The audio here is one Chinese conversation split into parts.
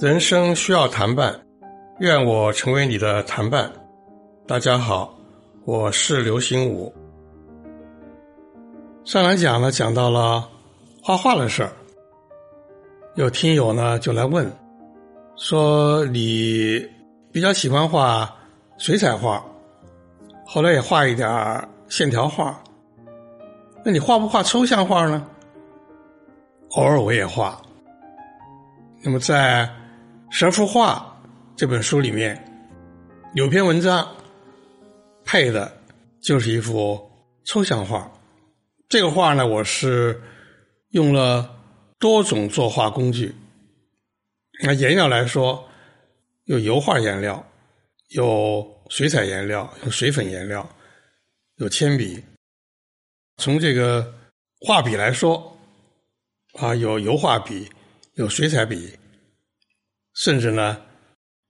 人生需要谈伴，愿我成为你的谈伴。大家好，我是刘心武。上来讲呢，讲到了画画的事儿，有听友呢就来问，说你比较喜欢画水彩画，后来也画一点线条画，那你画不画抽象画呢？偶尔我也画。那么在《十二幅画》这本书里面，有篇文章配的就是一幅抽象画。这个画呢，我是用了多种作画工具。那颜料来说，有油画颜料，有水彩颜料，有水粉颜料，有铅笔。从这个画笔来说，啊，有油画笔，有水彩笔。甚至呢，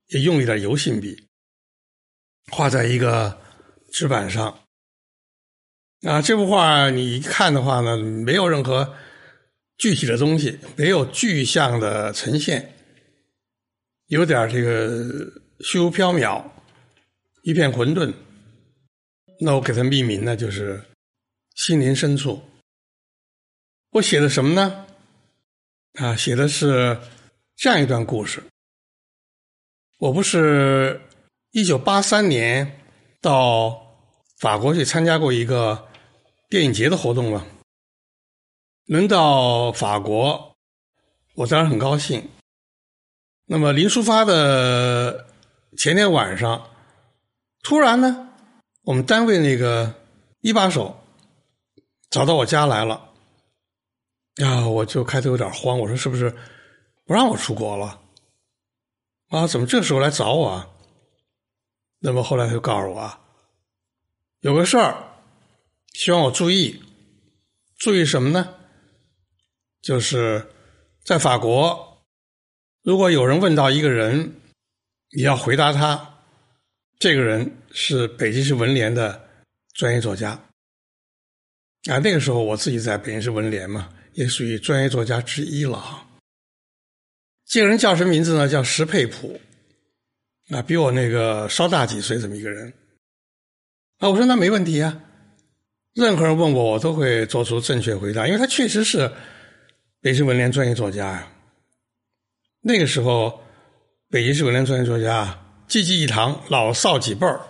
也用一点油性笔，画在一个纸板上。啊，这幅画你一看的话呢，没有任何具体的东西，没有具象的呈现，有点这个虚无缥缈，一片混沌。那我给它命名呢，就是心灵深处。我写的什么呢？啊，写的是这样一段故事。我不是一九八三年到法国去参加过一个电影节的活动吗？能到法国，我当然很高兴。那么临出发的前天晚上，突然呢，我们单位那个一把手找到我家来了，呀，我就开头有点慌，我说是不是不让我出国了？啊，怎么这时候来找我？啊？那么后来他就告诉我啊，有个事儿，希望我注意，注意什么呢？就是在法国，如果有人问到一个人，你要回答他，这个人是北京市文联的专业作家。啊，那个时候我自己在北京市文联嘛，也属于专业作家之一了哈。这个人叫什么名字呢？叫石佩普，啊，比我那个稍大几岁这么一个人。啊，我说那没问题啊，任何人问我，我都会做出正确回答，因为他确实是北京文联专业作家呀。那个时候，北京市文联专业作家济济一堂，老少几辈儿，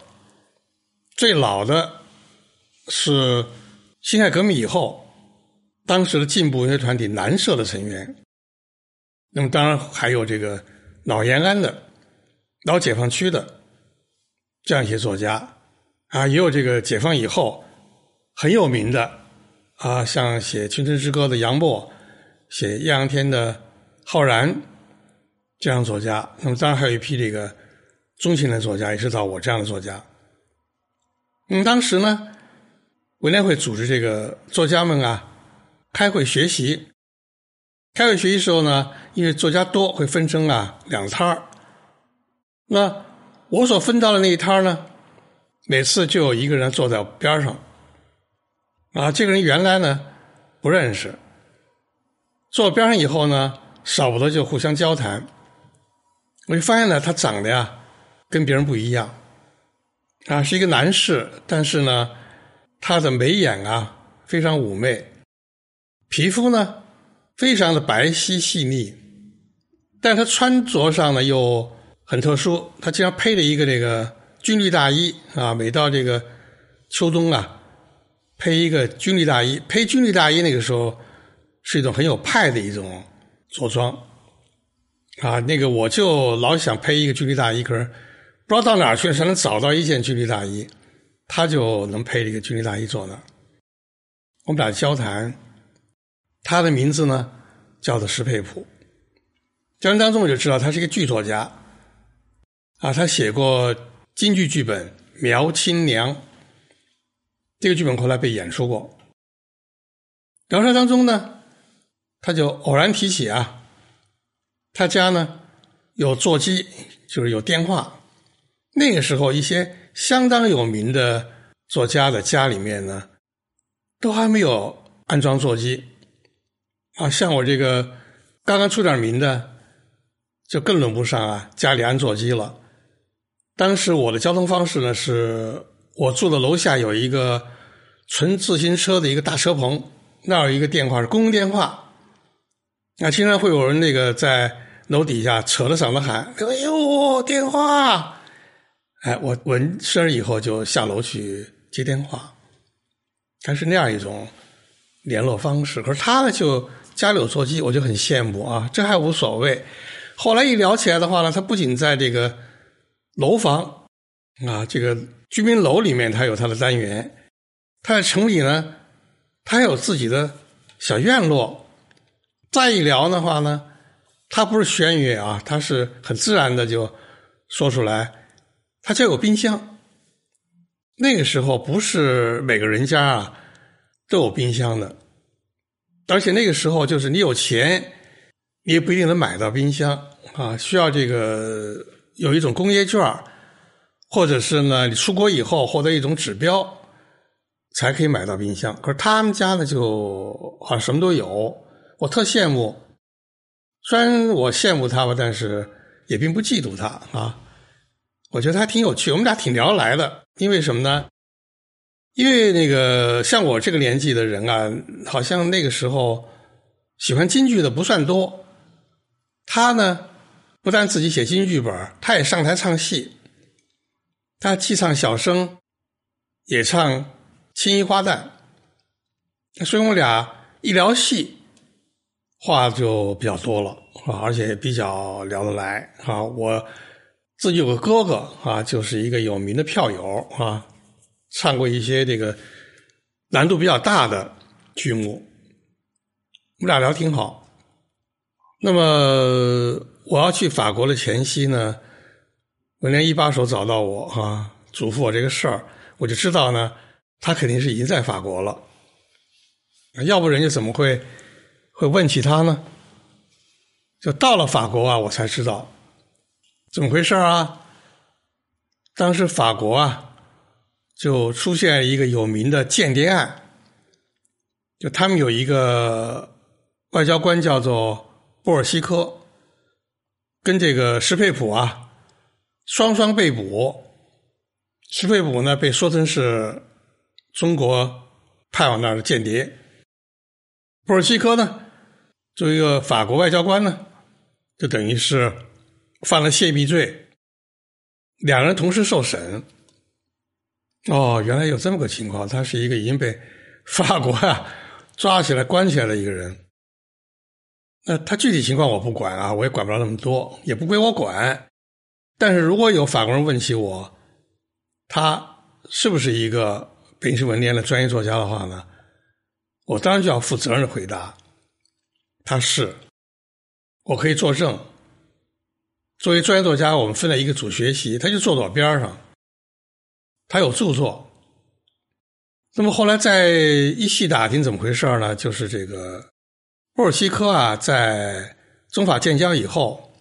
最老的是辛亥革命以后，当时的进步文学团体南社的成员。那么当然还有这个老延安的、老解放区的这样一些作家啊，也有这个解放以后很有名的啊，像写《青春之歌》的杨沫，写《艳阳天》的浩然这样作家。那么当然还有一批这个中青年作家，也是到我这样的作家。嗯，当时呢，文联会组织这个作家们啊开会学习。开会学习时候呢，因为作家多，会分成啊两摊儿。那我所分到的那一摊儿呢，每次就有一个人坐在边上。啊，这个人原来呢不认识，坐边上以后呢，少不得就互相交谈。我就发现呢，他长得呀跟别人不一样，啊是一个男士，但是呢，他的眉眼啊非常妩媚，皮肤呢。非常的白皙细腻，但他穿着上呢又很特殊，他经常披着一个这个军绿大衣啊，每到这个秋冬啊，披一个军绿大衣，披军绿大衣那个时候是一种很有派的一种着装啊。那个我就老想披一个军绿大衣，可是不知道到哪儿去才能找到一件军绿大衣，他就能配这个军医大衣坐那。我们俩交谈。他的名字呢，叫做石佩普。交谈当中我就知道他是一个剧作家，啊，他写过京剧剧本《苗青娘》，这个剧本后来被演出过。聊天当中呢，他就偶然提起啊，他家呢有座机，就是有电话。那个时候，一些相当有名的作家的家里面呢，都还没有安装座机。啊，像我这个刚刚出点名的，就更轮不上啊，家里安座机了。当时我的交通方式呢，是我住的楼下有一个纯自行车的一个大车棚，那儿有一个电话是公用电话，那经常会有人那个在楼底下扯着嗓子喊：“哎呦，电话！”哎，我闻声以后就下楼去接电话，他是那样一种联络方式。可是他呢，就。家里有座机，我就很羡慕啊，这还无所谓。后来一聊起来的话呢，他不仅在这个楼房啊，这个居民楼里面，他有他的单元；他在城里呢，他还有自己的小院落。再一聊的话呢，他不是宣约啊，他是很自然的就说出来，他家有冰箱。那个时候不是每个人家啊都有冰箱的。而且那个时候，就是你有钱，你也不一定能买到冰箱啊，需要这个有一种工业券或者是呢，你出国以后获得一种指标，才可以买到冰箱。可是他们家呢，就好像什么都有，我特羡慕。虽然我羡慕他吧，但是也并不嫉妒他啊。我觉得他挺有趣，我们俩挺聊得来的。因为什么呢？因为那个像我这个年纪的人啊，好像那个时候喜欢京剧的不算多。他呢，不但自己写京剧本，他也上台唱戏。他既唱小生，也唱青衣花旦。所以我俩一聊戏，话就比较多了，而且比较聊得来啊。我自己有个哥哥啊，就是一个有名的票友啊。唱过一些这个难度比较大的剧目，我们俩聊挺好。那么我要去法国的前夕呢，文联一把手找到我啊，嘱咐我这个事儿，我就知道呢，他肯定是已经在法国了。要不人家怎么会会问起他呢？就到了法国啊，我才知道怎么回事啊。当时法国啊。就出现一个有名的间谍案，就他们有一个外交官叫做波尔西科，跟这个施佩普啊双双被捕。施佩普呢被说成是中国派往那儿的间谍，波尔西科呢作为一个法国外交官呢，就等于是犯了泄密罪，两人同时受审。哦，原来有这么个情况，他是一个已经被法国啊抓起来关起来的一个人。那他具体情况我不管啊，我也管不了那么多，也不归我管。但是如果有法国人问起我，他是不是一个北京市文联的专业作家的话呢，我当然就要负责任的回答，他是，我可以作证。作为专业作家，我们分在一个组学习，他就坐在我边上。他有著作，那么后来再一细打听怎么回事呢？就是这个波尔西科啊，在中法建交以后，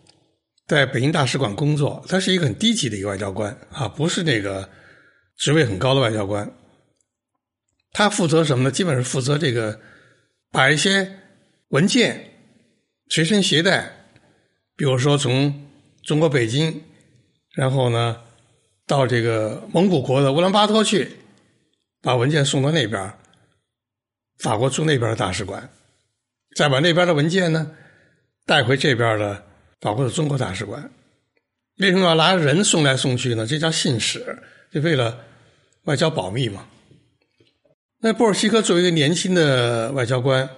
在北京大使馆工作，他是一个很低级的一个外交官啊，不是那个职位很高的外交官。他负责什么呢？基本是负责这个把一些文件随身携带，比如说从中国北京，然后呢。到这个蒙古国的乌兰巴托去，把文件送到那边，法国驻那边的大使馆，再把那边的文件呢带回这边的法国的中国大使馆。为什么要拿人送来送去呢？这叫信使，就为了外交保密嘛。那波尔西科作为一个年轻的外交官，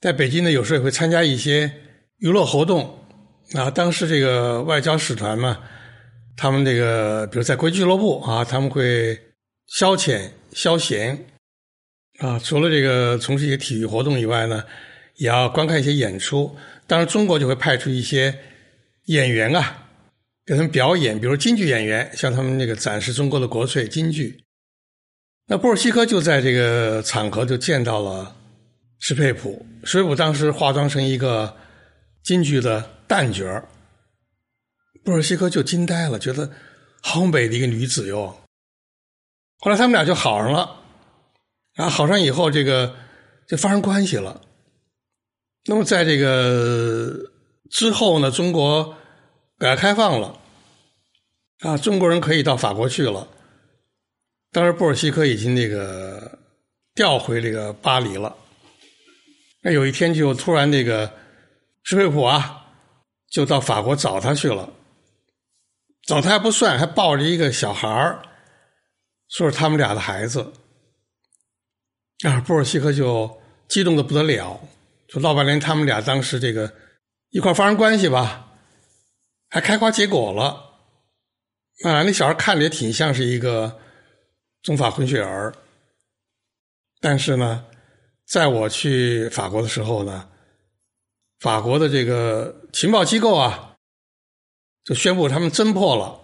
在北京呢，有时候也会参加一些娱乐活动啊。当时这个外交使团嘛。他们这个，比如在国际俱乐部啊，他们会消遣消闲啊。除了这个从事一些体育活动以外呢，也要观看一些演出。当然，中国就会派出一些演员啊，给他们表演，比如京剧演员，向他们那个展示中国的国粹京剧。那布尔西科就在这个场合就见到了施佩普，施佩普当时化妆成一个京剧的旦角。布尔西科就惊呆了，觉得好美的一个女子哟。后来他们俩就好上了，然后好上以后，这个就发生关系了。那么在这个之后呢，中国改革开放了，啊，中国人可以到法国去了。当时布尔西科已经那个调回这个巴黎了。那有一天就突然那个施佩普啊，就到法国找他去了。找他还不算，还抱着一个小孩儿，说是他们俩的孩子。啊，布尔西克就激动的不得了，就闹半天他们俩当时这个一块发生关系吧，还开花结果了。啊，那小孩看着也挺像是一个中法混血儿，但是呢，在我去法国的时候呢，法国的这个情报机构啊，就宣布他们侦破了，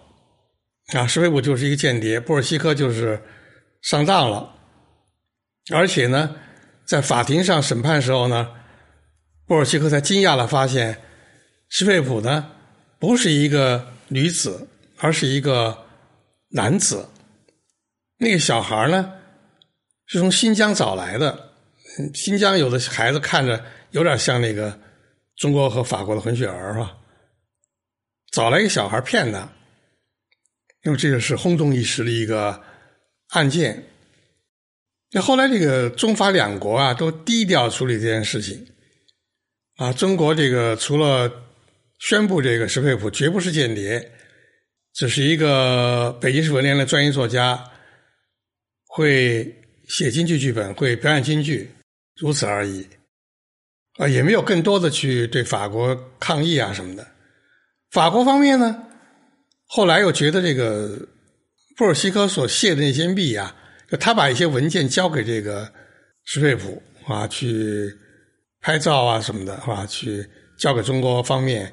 啊，施佩普就是一个间谍，布尔西科就是上当了。而且呢，在法庭上审判时候呢，布尔西科才惊讶的发现，施佩普呢不是一个女子，而是一个男子。那个小孩呢是从新疆找来的，新疆有的孩子看着有点像那个中国和法国的混血儿是吧？找来一个小孩骗他，因为这个是轰动一时的一个案件。那后来，这个中法两国啊，都低调处理这件事情。啊，中国这个除了宣布这个施佩普绝不是间谍，只是一个北京市文联的专业作家，会写京剧剧本，会表演京剧，如此而已。啊，也没有更多的去对法国抗议啊什么的。法国方面呢，后来又觉得这个布尔西科所泄的那些密啊。就他把一些文件交给这个施佩普啊，去拍照啊什么的，是吧？去交给中国方面，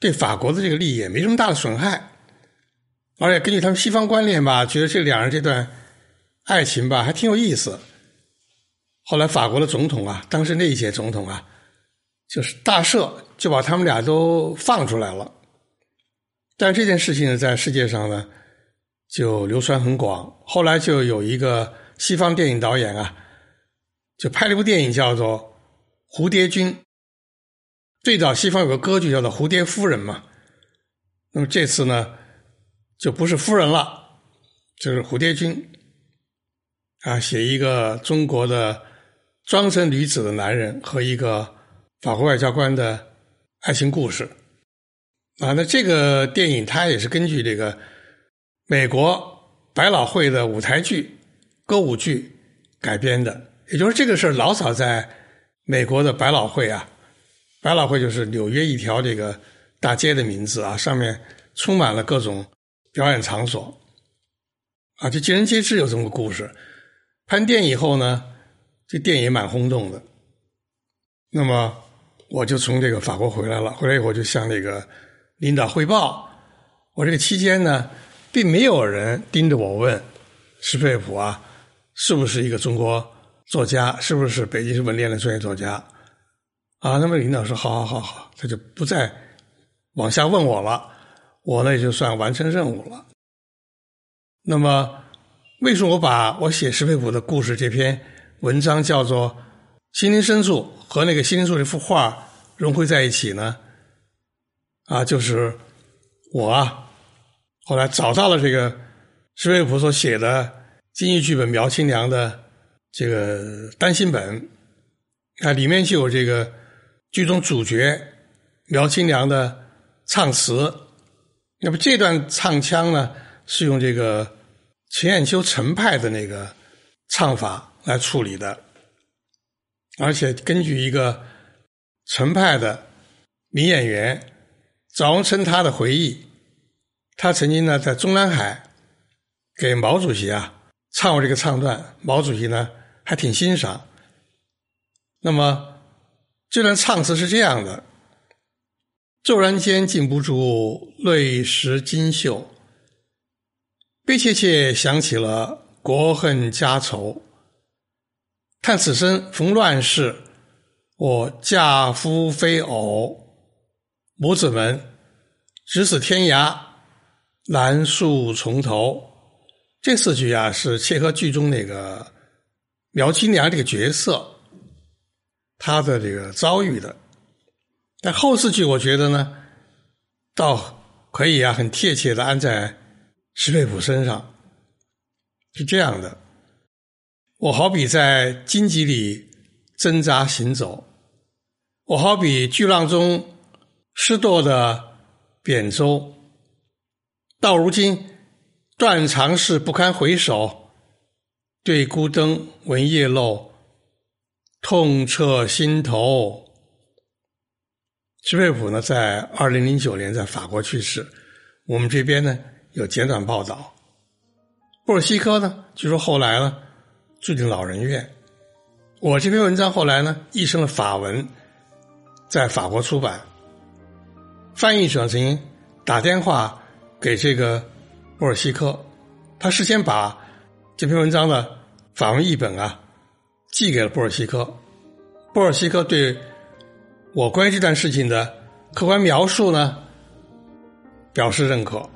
对法国的这个利益也没什么大的损害。而且根据他们西方观念吧，觉得这两人这段爱情吧还挺有意思。后来法国的总统啊，当时那一届总统啊，就是大赦，就把他们俩都放出来了。但这件事情呢，在世界上呢。就流传很广，后来就有一个西方电影导演啊，就拍了一部电影叫做《蝴蝶君》。最早西方有个歌剧叫做《蝴蝶夫人》嘛，那么这次呢，就不是夫人了，就是蝴蝶君啊，写一个中国的装成女子的男人和一个法国外交官的爱情故事啊。那这个电影它也是根据这个。美国百老汇的舞台剧、歌舞剧改编的，也就是这个事儿老早在美国的百老汇啊，百老汇就是纽约一条这个大街的名字啊，上面充满了各种表演场所啊，就尽人皆知有这么个故事。拍电影以后呢，这电影蛮轰动的。那么我就从这个法国回来了，回来以后就向那个领导汇报，我这个期间呢。并没有人盯着我问施佩普啊，是不是一个中国作家？是不是北京市文联的专业作家？啊，那么领导说：“好好好好，他就不再往下问我了。我呢也就算完成任务了。那么，为什么我把我写施佩普的故事这篇文章叫做《心灵深处》和那个心灵深处这幅画融汇在一起呢？啊，就是我啊。后来找到了这个施佩普所写的京剧剧本《苗青娘》的这个单行本，啊，里面就有这个剧中主角苗青娘的唱词。那么这段唱腔呢，是用这个陈砚秋陈派的那个唱法来处理的，而且根据一个陈派的名演员赵荣琛他的回忆。他曾经呢，在中南海给毛主席啊唱过这个唱段，毛主席呢还挺欣赏。那么这段唱词是这样的：骤然间禁不住泪湿襟袖，悲切切想起了国恨家仇。叹此生逢乱世，我嫁夫非偶，母子们只死天涯。难诉从头，这四句啊是切合剧中那个苗青娘这个角色她的这个遭遇的。但后四句我觉得呢，倒可以啊，很贴切的安在施佩普身上，是这样的。我好比在荆棘里挣扎行走，我好比巨浪中失舵的扁舟，到如今断肠事不堪回首，对孤灯闻夜漏，痛彻心头。施佩普呢，在二零零九年在法国去世，我们这边呢有简短报道。布尔西科呢，据说后来呢。住进老人院。我这篇文章后来呢译成了法文，在法国出版。翻译者曾经打电话给这个波尔西科，他事先把这篇文章的法文译本啊寄给了波尔西科。波尔西科对我关于这段事情的客观描述呢表示认可。